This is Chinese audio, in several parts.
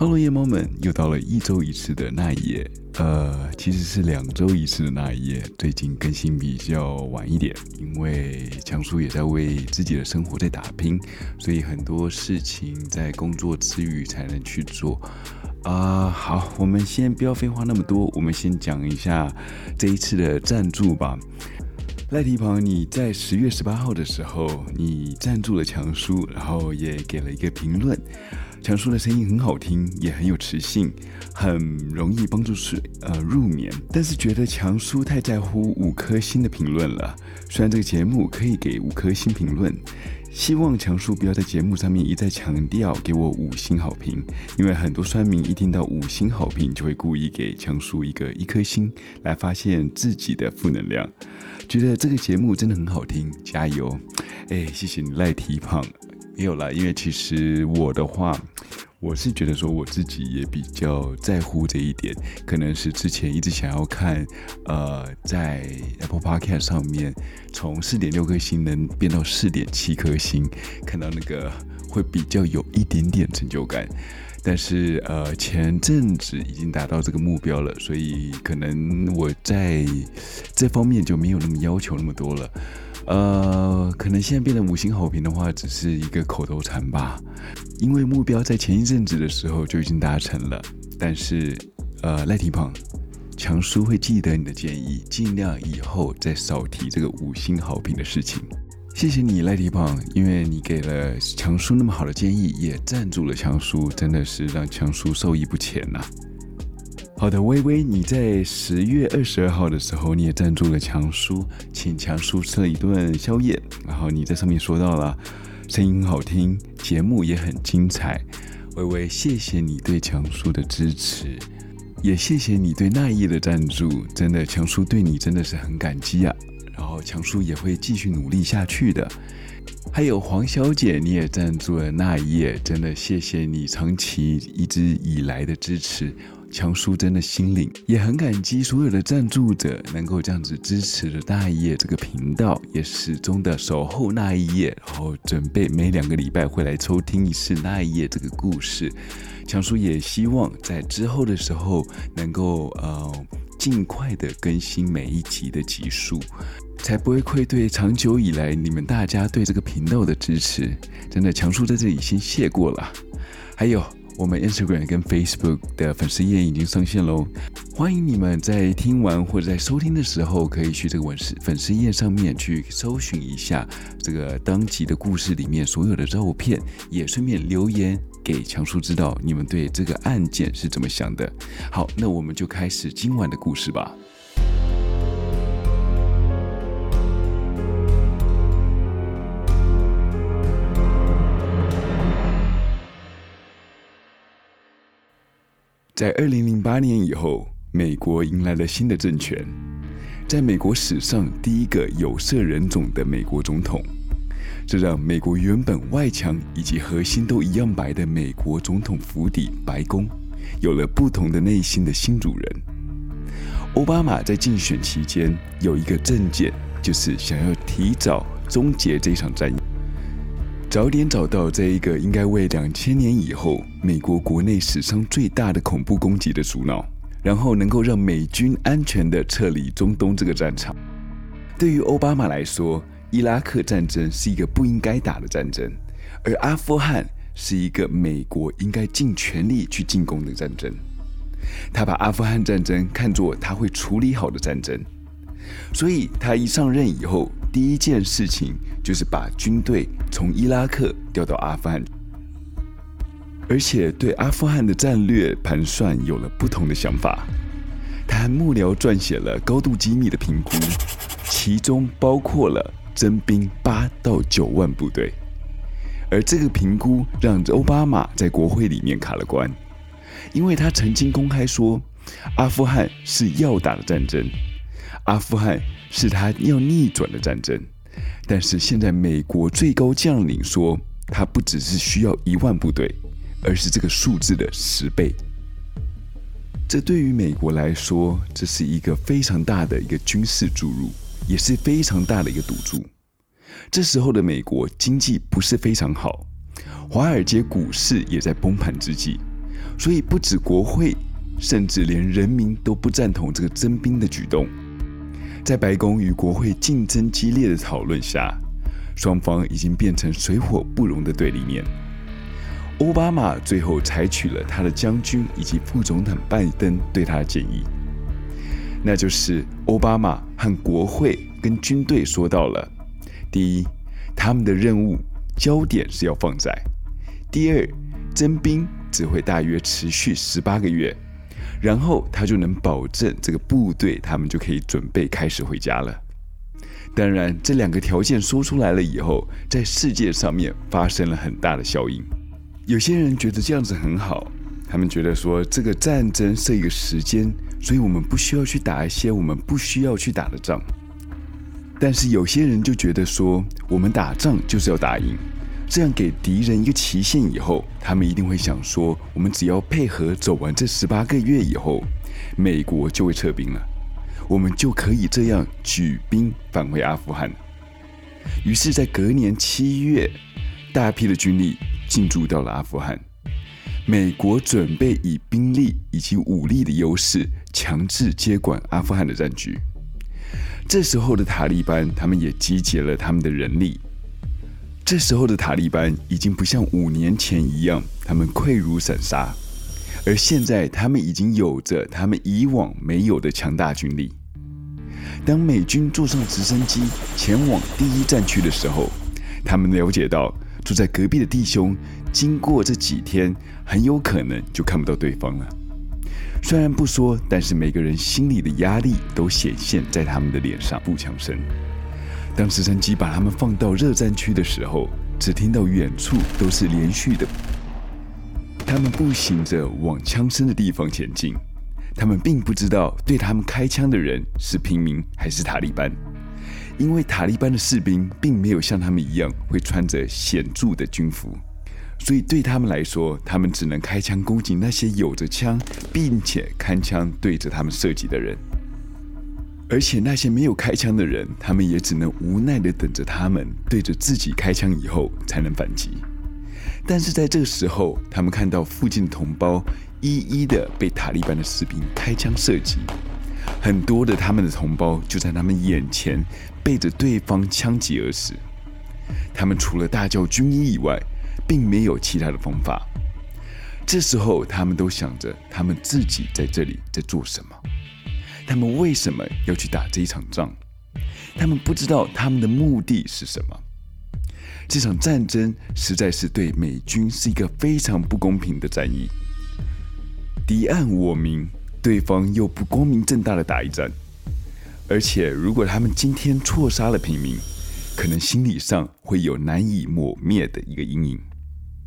Hello，夜猫们，又到了一周一次的那一夜，呃，其实是两周一次的那一夜。最近更新比较晚一点，因为强叔也在为自己的生活在打拼，所以很多事情在工作之余才能去做。啊、好，我们先不要废话那么多，我们先讲一下这一次的赞助吧。赖提鹏，你在十月十八号的时候，你赞助了强叔，然后也给了一个评论。强叔的声音很好听，也很有磁性，很容易帮助睡呃入眠。但是觉得强叔太在乎五颗星的评论了。虽然这个节目可以给五颗星评论，希望强叔不要在节目上面一再强调给我五星好评，因为很多酸民一听到五星好评就会故意给强叔一个一颗星，来发现自己的负能量。觉得这个节目真的很好听，加油！哎，谢谢你赖提胖。没有啦，因为其实我的话，我是觉得说我自己也比较在乎这一点，可能是之前一直想要看，呃，在 Apple Podcast 上面从四点六颗星能变到四点七颗星，看到那个会比较有一点点成就感。但是呃，前阵子已经达到这个目标了，所以可能我在这方面就没有那么要求那么多了。呃，可能现在变得五星好评的话，只是一个口头禅吧。因为目标在前一阵子的时候就已经达成了。但是，呃，赖提胖，强叔会记得你的建议，尽量以后再少提这个五星好评的事情。谢谢你，赖提胖，因为你给了强叔那么好的建议，也赞助了强叔，真的是让强叔受益不浅呐、好的，微微，你在十月二十二号的时候，你也赞助了强叔，请强叔吃了一顿宵夜。然后你在上面说到了，声音好听，节目也很精彩。微微，谢谢你对强叔的支持，也谢谢你对那夜的赞助。真的，强叔对你真的是很感激啊。然后强叔也会继续努力下去的。还有黄小姐，你也赞助了那夜，真的谢谢你长期一直以来的支持。强叔真的心领，也很感激所有的赞助者能够这样子支持着那一夜这个频道，也始终的守候那一夜，然后准备每两个礼拜会来抽听一次那一夜这个故事。强叔也希望在之后的时候能够呃尽快的更新每一集的集数，才不会愧对长久以来你们大家对这个频道的支持。真的，强叔在这里先谢过了，还有。我们 Instagram 跟 Facebook 的粉丝页已经上线喽，欢迎你们在听完或者在收听的时候，可以去这个粉丝粉丝页上面去搜寻一下这个当集的故事里面所有的照片，也顺便留言给强叔知道你们对这个案件是怎么想的。好，那我们就开始今晚的故事吧。在二零零八年以后，美国迎来了新的政权，在美国史上第一个有色人种的美国总统，这让美国原本外墙以及核心都一样白的美国总统府邸白宫，有了不同的内心的新主人。奥巴马在竞选期间有一个政见，就是想要提早终结这场战役。早点找到这一个应该为两千年以后美国国内史上最大的恐怖攻击的主脑，然后能够让美军安全的撤离中东这个战场。对于奥巴马来说，伊拉克战争是一个不应该打的战争，而阿富汗是一个美国应该尽全力去进攻的战争。他把阿富汗战争看作他会处理好的战争，所以他一上任以后。第一件事情就是把军队从伊拉克调到阿富汗，而且对阿富汗的战略盘算有了不同的想法。他和幕僚撰写了高度机密的评估，其中包括了征兵八到九万部队。而这个评估让奥巴马在国会里面卡了关，因为他曾经公开说，阿富汗是要打的战争。阿富汗是他要逆转的战争，但是现在美国最高将领说，他不只是需要一万部队，而是这个数字的十倍。这对于美国来说，这是一个非常大的一个军事注入，也是非常大的一个赌注。这时候的美国经济不是非常好，华尔街股市也在崩盘之际，所以不止国会，甚至连人民都不赞同这个征兵的举动。在白宫与国会竞争激烈的讨论下，双方已经变成水火不容的对立面。奥巴马最后采取了他的将军以及副总统拜登对他的建议，那就是奥巴马和国会跟军队说到了：第一，他们的任务焦点是要放在；第二，征兵只会大约持续十八个月。然后他就能保证这个部队，他们就可以准备开始回家了。当然，这两个条件说出来了以后，在世界上面发生了很大的效应。有些人觉得这样子很好，他们觉得说这个战争设一个时间，所以我们不需要去打一些我们不需要去打的仗。但是有些人就觉得说，我们打仗就是要打赢。这样给敌人一个期限以后，他们一定会想说：我们只要配合走完这十八个月以后，美国就会撤兵了，我们就可以这样举兵返回阿富汗。于是，在隔年七月，大批的军力进驻到了阿富汗，美国准备以兵力以及武力的优势，强制接管阿富汗的战局。这时候的塔利班，他们也集结了他们的人力。这时候的塔利班已经不像五年前一样，他们溃如散沙，而现在他们已经有着他们以往没有的强大军力。当美军坐上直升机前往第一战区的时候，他们了解到住在隔壁的弟兄，经过这几天很有可能就看不到对方了。虽然不说，但是每个人心里的压力都显现在他们的脸上，步枪声。当直升机把他们放到热战区的时候，只听到远处都是连续的。他们步行着往枪声的地方前进，他们并不知道对他们开枪的人是平民还是塔利班，因为塔利班的士兵并没有像他们一样会穿着显著的军服，所以对他们来说，他们只能开枪攻击那些有着枪并且开枪对着他们射击的人。而且那些没有开枪的人，他们也只能无奈地等着他们对着自己开枪以后才能反击。但是在这个时候，他们看到附近的同胞一一的被塔利班的士兵开枪射击，很多的他们的同胞就在他们眼前被着对方枪击而死。他们除了大叫军医以外，并没有其他的方法。这时候，他们都想着他们自己在这里在做什么。他们为什么要去打这一场仗？他们不知道他们的目的是什么。这场战争实在是对美军是一个非常不公平的战役。敌暗我明，对方又不光明正大的打一战，而且如果他们今天错杀了平民，可能心理上会有难以抹灭的一个阴影，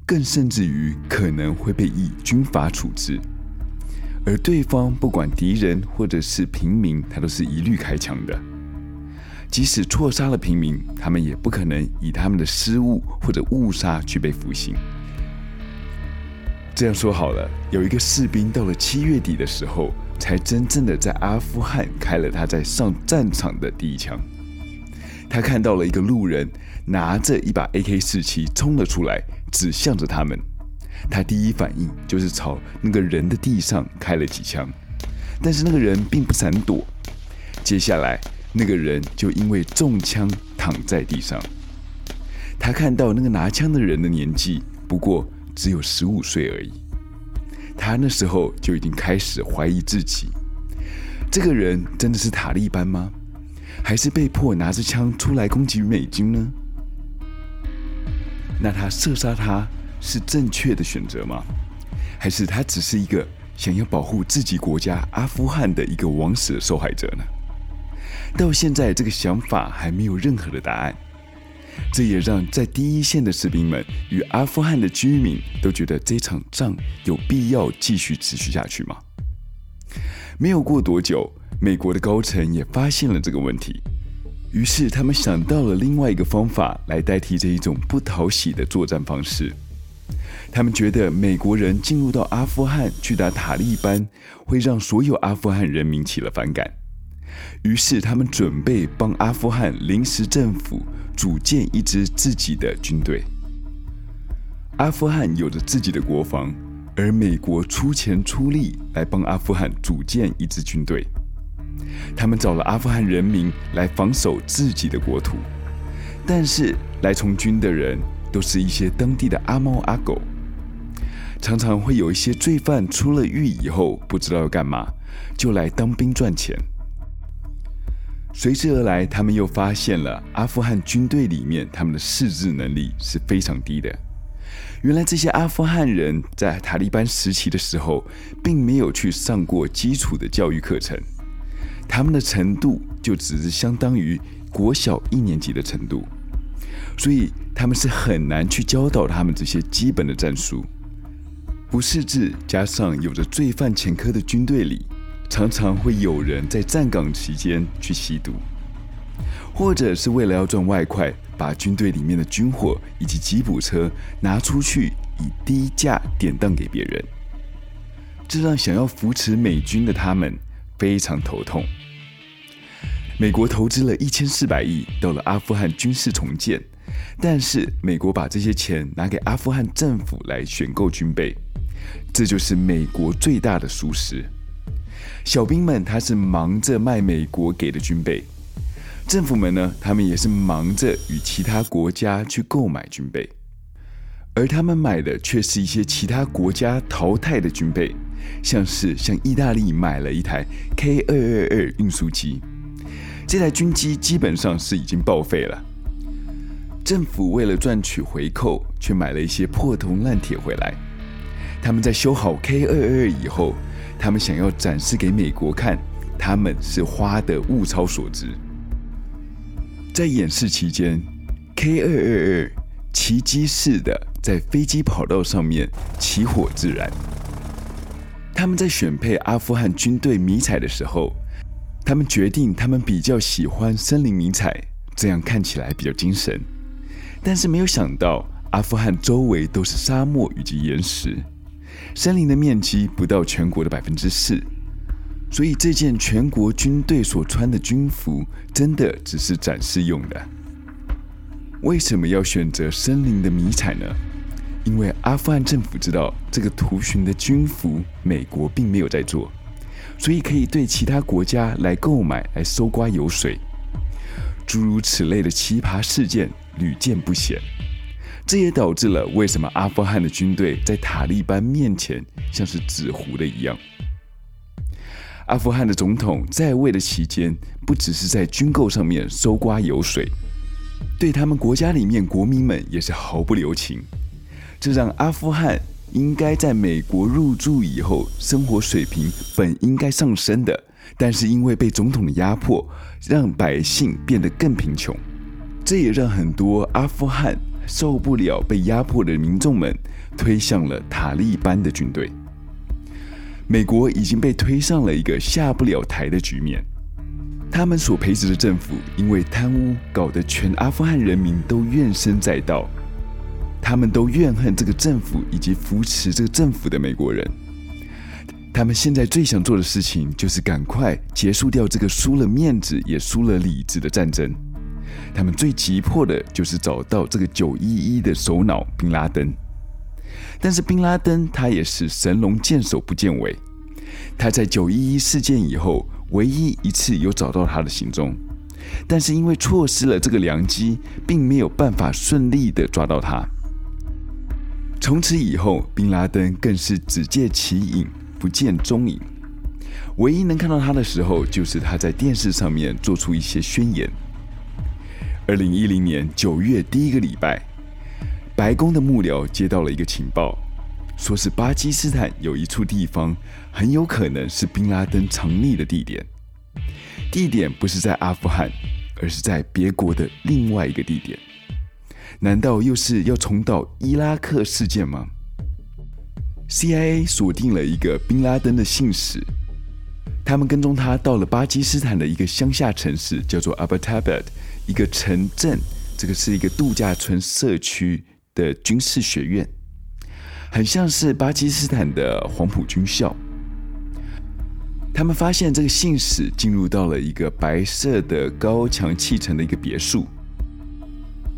更甚至于可能会被以军法处置。而对方不管敌人或者是平民，他都是一律开枪的。即使错杀了平民，他们也不可能以他们的失误或者误杀去被服刑。这样说好了，有一个士兵到了七月底的时候，才真正的在阿富汗开了他在上战场的第一枪。他看到了一个路人拿着一把 AK-47 冲了出来，指向着他们。他第一反应就是朝那个人的地上开了几枪，但是那个人并不闪躲。接下来，那个人就因为中枪躺在地上。他看到那个拿枪的人的年纪不过只有十五岁而已。他那时候就已经开始怀疑自己：这个人真的是塔利班吗？还是被迫拿着枪出来攻击美军呢？那他射杀他，是正确的选择吗？还是他只是一个想要保护自己国家阿富汗的一个枉死的受害者呢？到现在，这个想法还没有任何的答案。这也让在第一线的士兵们与阿富汗的居民都觉得这场仗有必要继续持续下去吗？没有过多久，美国的高层也发现了这个问题，于是他们想到了另外一个方法来代替这一种不讨喜的作战方式。他们觉得美国人进入到阿富汗去打塔利班，会让所有阿富汗人民起了反感，于是他们准备帮阿富汗临时政府组建一支自己的军队。阿富汗有着自己的国防，而美国出钱出力来帮阿富汗组建一支军队。他们找了阿富汗人民来防守自己的国土，但是来从军的人都是一些当地的阿猫阿狗，常常会有一些罪犯出了狱以后不知道要干嘛，就来当兵赚钱。随之而来，他们又发现了阿富汗军队里面他们的识字能力是非常低的。原来这些阿富汗人在塔利班时期的时候，并没有去上过基础的教育课程。他们的程度就只是相当于国小一年级的程度，所以他们是很难去教导他们这些基本的战术。不识字加上有着罪犯前科的军队里，常常会有人在站岗期间去吸毒，或者是为了要赚外快，把军队里面的军火以及吉普车拿出去以低价典当给别人，这让想要扶持美军的他们非常头痛。美国投资了一千四百亿到了阿富汗军事重建，但是美国把这些钱拿给阿富汗政府来选购军备，这就是美国最大的疏失。小兵们他是忙着卖美国给的军备，政府们呢，他们也是忙着与其他国家去购买军备，而他们买的却是一些其他国家淘汰的军备，像是向意大利买了一台 K 二二二运输机。这台军机基本上是已经报废了。政府为了赚取回扣，却买了一些破铜烂铁回来。他们在修好 K 二二二以后，他们想要展示给美国看，他们是花的物超所值。在演示期间，K 二二二奇迹似的在飞机跑道上面起火自燃。他们在选配阿富汗军队迷彩的时候。他们决定，他们比较喜欢森林迷彩，这样看起来比较精神。但是没有想到，阿富汗周围都是沙漠以及岩石，森林的面积不到全国的百分之四，所以这件全国军队所穿的军服，真的只是展示用的。为什么要选择森林的迷彩呢？因为阿富汗政府知道，这个图形的军服，美国并没有在做。所以可以对其他国家来购买，来搜刮油水，诸如此类的奇葩事件屡见不鲜。这也导致了为什么阿富汗的军队在塔利班面前像是纸糊的一样。阿富汗的总统在位的期间，不只是在军购上面搜刮油水，对他们国家里面国民们也是毫不留情，这让阿富汗。应该在美国入驻以后，生活水平本应该上升的，但是因为被总统的压迫，让百姓变得更贫穷。这也让很多阿富汗受不了被压迫的民众们，推向了塔利班的军队。美国已经被推上了一个下不了台的局面。他们所培植的政府，因为贪污，搞得全阿富汗人民都怨声载道。他们都怨恨这个政府以及扶持这个政府的美国人。他们现在最想做的事情就是赶快结束掉这个输了面子也输了里子的战争。他们最急迫的就是找到这个九一一的首脑宾拉登。但是宾拉登他也是神龙见首不见尾，他在九一一事件以后唯一一次有找到他的行踪，但是因为错失了这个良机，并没有办法顺利的抓到他。从此以后，宾拉登更是只见其影，不见踪影。唯一能看到他的时候，就是他在电视上面做出一些宣言。二零一零年九月第一个礼拜，白宫的幕僚接到了一个情报，说是巴基斯坦有一处地方很有可能是宾拉登藏匿的地点。地点不是在阿富汗，而是在别国的另外一个地点。难道又是要重蹈伊拉克事件吗？CIA 锁定了一个宾拉登的信使，他们跟踪他到了巴基斯坦的一个乡下城市，叫做 Abbottabad，一个城镇，这个是一个度假村社区的军事学院，很像是巴基斯坦的黄埔军校。他们发现这个信使进入到了一个白色的高墙砌成的一个别墅。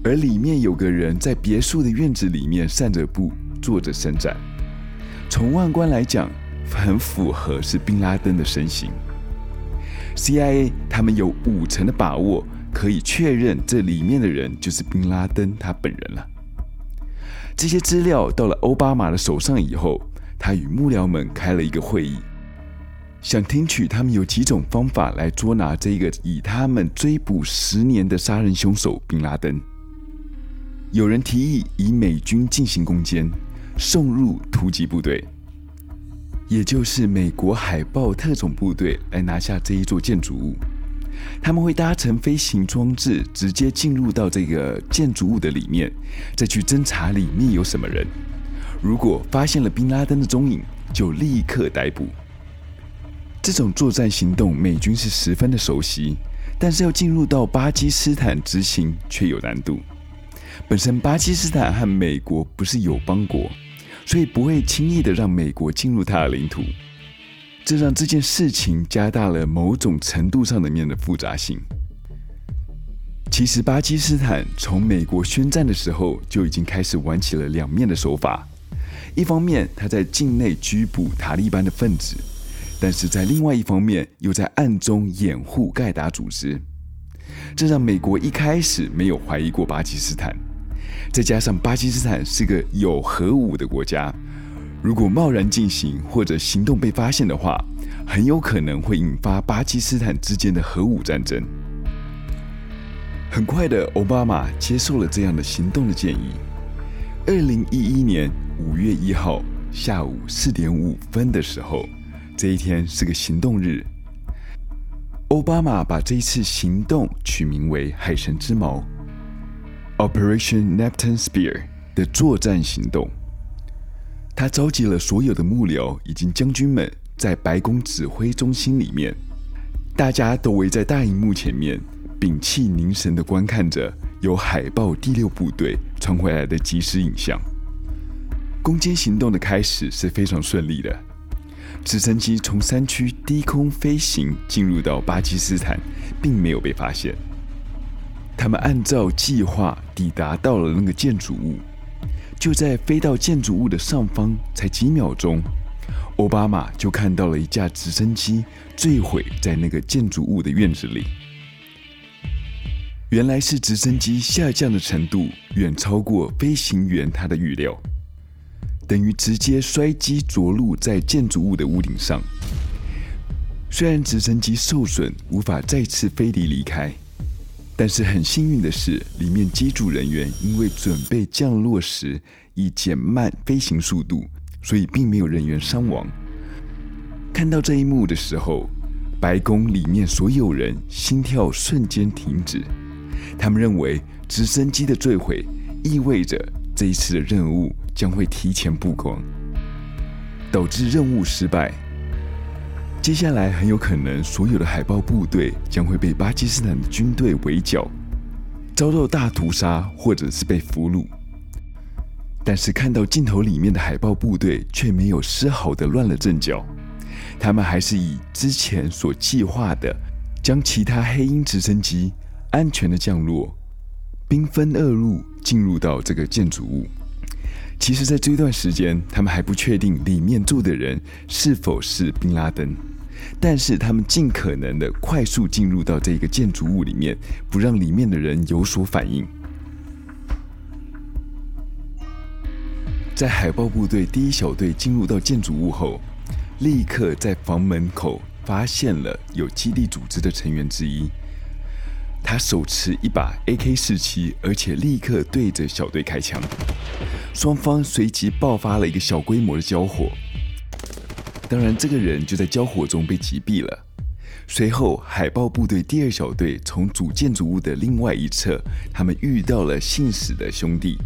而里面有个人在别墅的院子里面散着步，做着伸展。从外观来讲，很符合是宾拉登的身形。CIA 他们有五成的把握可以确认这里面的人就是宾拉登他本人了。这些资料到了欧巴马的手上以后，他与幕僚们开了一个会议，想听取他们有几种方法来捉拿这个以他们追捕十年的杀人凶手宾拉登。有人提议以美军进行攻坚，送入突击部队。也就是美国海豹特种部队来拿下这一座建筑物，他们会搭乘飞行装置直接进入到这个建筑物的里面，再去侦查里面有什么人。如果发现了宾拉登的踪影，就立刻逮捕。这种作战行动，美军是十分的熟悉，但是要进入到巴基斯坦执行却有难度。本身巴基斯坦和美国不是友邦国。所以不会轻易的让美国进入他的领土，这让这件事情加大了某种程度上的面的复杂性。其实巴基斯坦从美国宣战的时候就已经开始玩起了两面的手法，一方面他在境内拘捕塔利班的分子，但是在另外一方面又在暗中掩护盖达组织，这让美国一开始没有怀疑过巴基斯坦。再加上巴基斯坦是个有核武的国家，如果贸然进行或者行动被发现的话，很有可能会引发巴基斯坦之间的核武战争。很快的，奥巴马接受了这样的行动的建议。二零一一年五月一号下午四点五分的时候，这一天是个行动日。奥巴马把这一次行动取名为“海神之矛”。Operation Neptune Spear 的作战行动，他召集了所有的幕僚以及将军们，在白宫指挥中心里面，大家都围在大荧幕前面，屏气凝神的观看着由海豹第六部队传回来的即时影像。攻坚行动的开始是非常顺利的，直升机从山区低空飞行进入到巴基斯坦，并没有被发现。他们按照计划抵达到了那个建筑物，就在飞到建筑物的上方，才几秒钟，奥巴马就看到了一架直升机坠毁在那个建筑物的院子里。原来是直升机下降的程度远超过飞行员他的预料，等于直接摔机着陆在建筑物的屋顶上。虽然直升机受损，无法再次飞离离开。但是很幸运的是，里面机组人员因为准备降落时以减慢飞行速度，所以并没有人员伤亡。看到这一幕的时候，白宫里面所有人心跳瞬间停止。他们认为直升机的坠毁意味着这一次的任务将会提前曝光，导致任务失败。接下来很有可能，所有的海豹部队将会被巴基斯坦的军队围剿，遭到大屠杀，或者是被俘虏。但是看到镜头里面的海豹部队却没有丝毫的乱了阵脚，他们还是以之前所计划的，将其他黑鹰直升机安全的降落，兵分二路进入到这个建筑物。其实，在这段时间，他们还不确定里面住的人是否是宾拉登。但是他们尽可能的快速进入到这个建筑物里面，不让里面的人有所反应。在海豹部队第一小队进入到建筑物后，立刻在房门口发现了有基地组织的成员之一，他手持一把 AK-47，而且立刻对着小队开枪，双方随即爆发了一个小规模的交火。当然，这个人就在交火中被击毙了。随后，海豹部队第二小队从主建筑物的另外一侧，他们遇到了姓史的兄弟，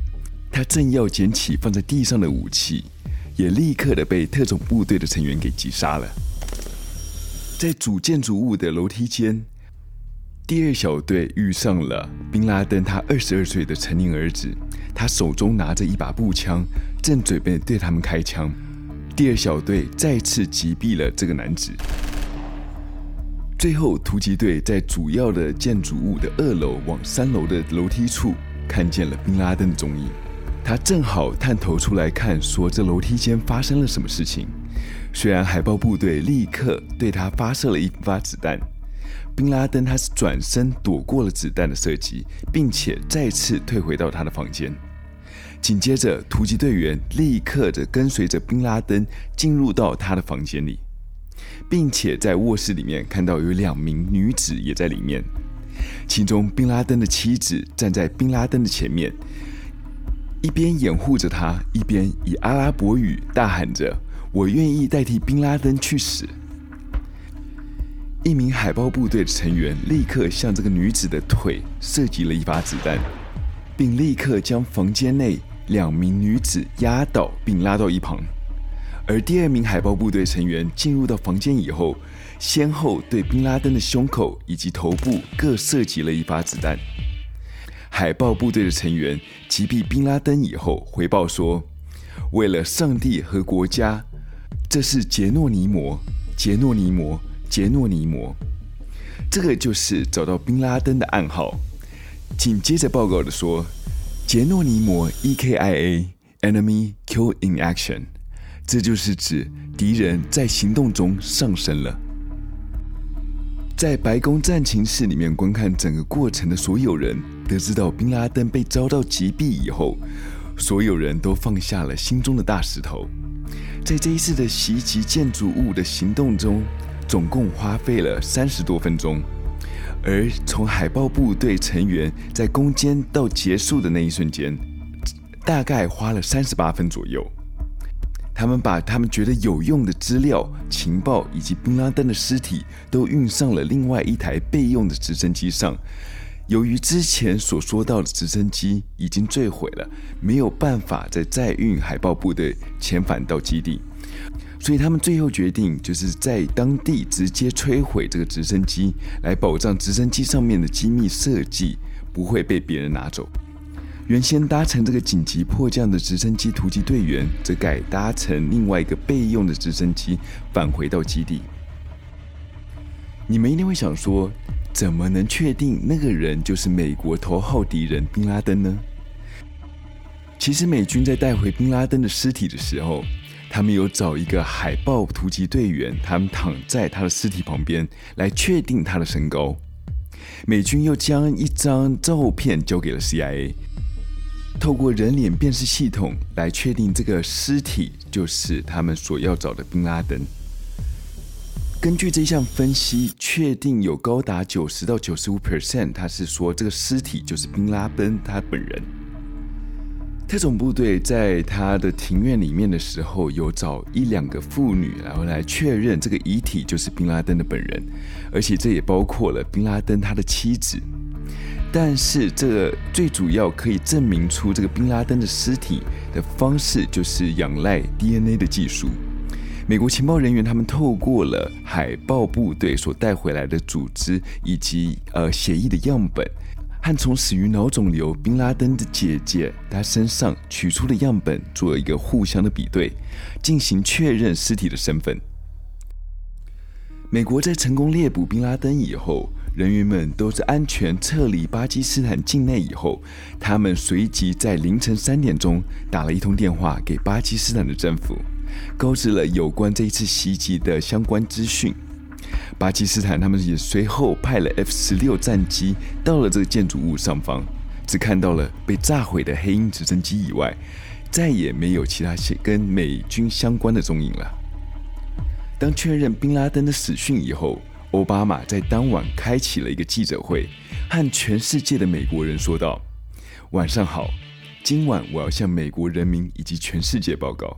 他正要捡起放在地上的武器，也立刻的被特种部队的成员给击杀了。在主建筑物的楼梯间，第二小队遇上了宾拉登他二十二岁的成年儿子，他手中拿着一把步枪，正准备对他们开枪。第二小队再次击毙了这个男子。最后，突击队在主要的建筑物的二楼往三楼的楼梯处看见了宾拉登的踪影。他正好探头出来看，说这楼梯间发生了什么事情。虽然海豹部队立刻对他发射了一发子弹，宾拉登他是转身躲过了子弹的射击，并且再次退回到他的房间。紧接着，突击队员立刻的跟随着宾拉登进入到他的房间里，并且在卧室里面看到有两名女子也在里面。其中，宾拉登的妻子站在宾拉登的前面，一边掩护着他，一边以阿拉伯语大喊着：“我愿意代替宾拉登去死。”一名海豹部队的成员立刻向这个女子的腿射击了一发子弹，并立刻将房间内两名女子压倒并拉到一旁。而第二名海豹部队成员进入到房间以后，先后对宾拉登的胸口以及头部各射击了一发子弹。海豹部队的成员击毙宾拉登以后，回报说：“为了上帝和国家，这是杰诺尼摩，杰诺尼摩，杰诺尼摩。”这个就是找到宾拉登的暗号。紧接着报告的说：“杰诺尼摩 （EKIA），Enemy Kill in Action。”这就是指敌人在行动中上升了。在白宫战情室里面观看整个过程的所有人，得知到宾拉登被遭到击毙以后，所有人都放下了心中的大石头。在这一次的袭击建筑物的行动中，总共花费了三十多分钟，而从海豹部队成员在攻坚到结束的那一瞬间，大概花了三十八分左右。他们把他们觉得有用的资料、情报以及宾拉登的尸体都运上了另外一台备用的直升机上。由于之前所说到的直升机已经坠毁了，没有办法再载运海豹部队遣返到基地，所以他们最后决定就是在当地直接摧毁这个直升机，来保障直升机上面的机密设计不会被别人拿走。原先搭乘这个紧急迫降的直升机突击队员，则改搭乘另外一个备用的直升机返回到基地。你们一定会想说，怎么能确定那个人就是美国头号敌人宾拉登呢？其实美军在带回宾拉登的尸体的时候，他们有找一个海豹突击队员，他们躺在他的尸体旁边来确定他的身高。美军又将一张照片交给了 CIA。透过人脸辨识系统来确定这个尸体就是他们所要找的宾拉登。根据这项分析，确定有高达九十到九十五 percent，他是说这个尸体就是宾拉登他本人。特种部队在他的庭院里面的时候，有找一两个妇女，然后来确认这个遗体就是宾拉登的本人，而且这也包括了宾拉登他的妻子。但是，这个最主要可以证明出这个宾拉登的尸体的方式，就是仰赖 DNA 的技术。美国情报人员他们透过了海豹部队所带回来的组织以及呃血液的样本，和从死于脑肿瘤宾拉登的姐姐她身上取出的样本做了一个互相的比对，进行确认尸体的身份。美国在成功猎捕宾拉登以后。人员们都是安全撤离巴基斯坦境内以后，他们随即在凌晨三点钟打了一通电话给巴基斯坦的政府，告知了有关这一次袭击的相关资讯。巴基斯坦他们也随后派了 F 十六战机到了这个建筑物上方，只看到了被炸毁的黑鹰直升机以外，再也没有其他跟美军相关的踪影了。当确认宾拉登的死讯以后，奥巴马在当晚开启了一个记者会，和全世界的美国人说道：“晚上好，今晚我要向美国人民以及全世界报告，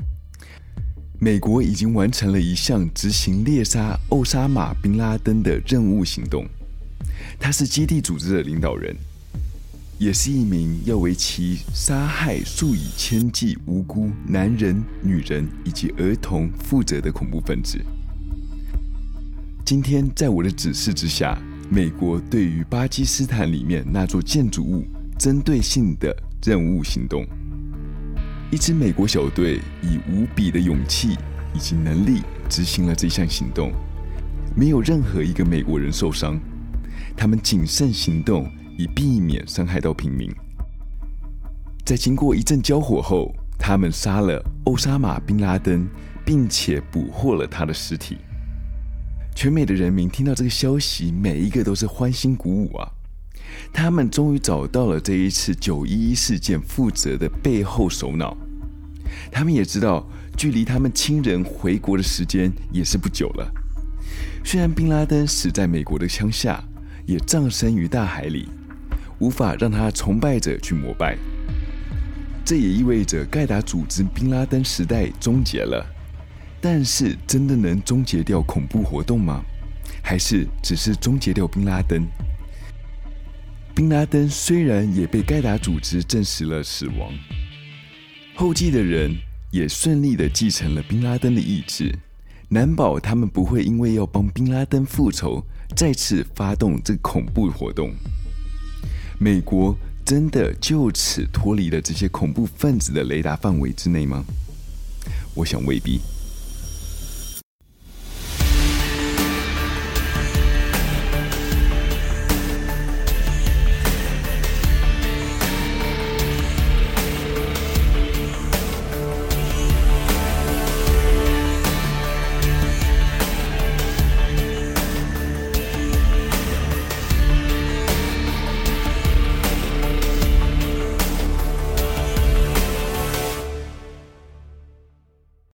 美国已经完成了一项执行猎杀奥沙马·宾拉登的任务行动。他是基地组织的领导人，也是一名要为其杀害数以千计无辜男人、女人以及儿童负责的恐怖分子。”今天，在我的指示之下，美国对于巴基斯坦里面那座建筑物针对性的任务行动，一支美国小队以无比的勇气以及能力执行了这项行动，没有任何一个美国人受伤。他们谨慎行动，以避免伤害到平民。在经过一阵交火后，他们杀了欧沙马·宾拉登，并且捕获了他的尸体。全美的人民听到这个消息，每一个都是欢欣鼓舞啊！他们终于找到了这一次九一一事件负责的背后首脑。他们也知道，距离他们亲人回国的时间也是不久了。虽然宾拉登死在美国的乡下，也葬身于大海里，无法让他崇拜者去膜拜。这也意味着盖达组织宾拉登时代终结了，但是真的能终结掉恐怖活动吗？还是只是终结掉宾拉登？宾拉登虽然也被盖达组织证实了死亡，后继的人也顺利的继承了宾拉登的意志，难保他们不会因为要帮宾拉登复仇，再次发动这恐怖活动。美国。真的就此脱离了这些恐怖分子的雷达范围之内吗？我想未必。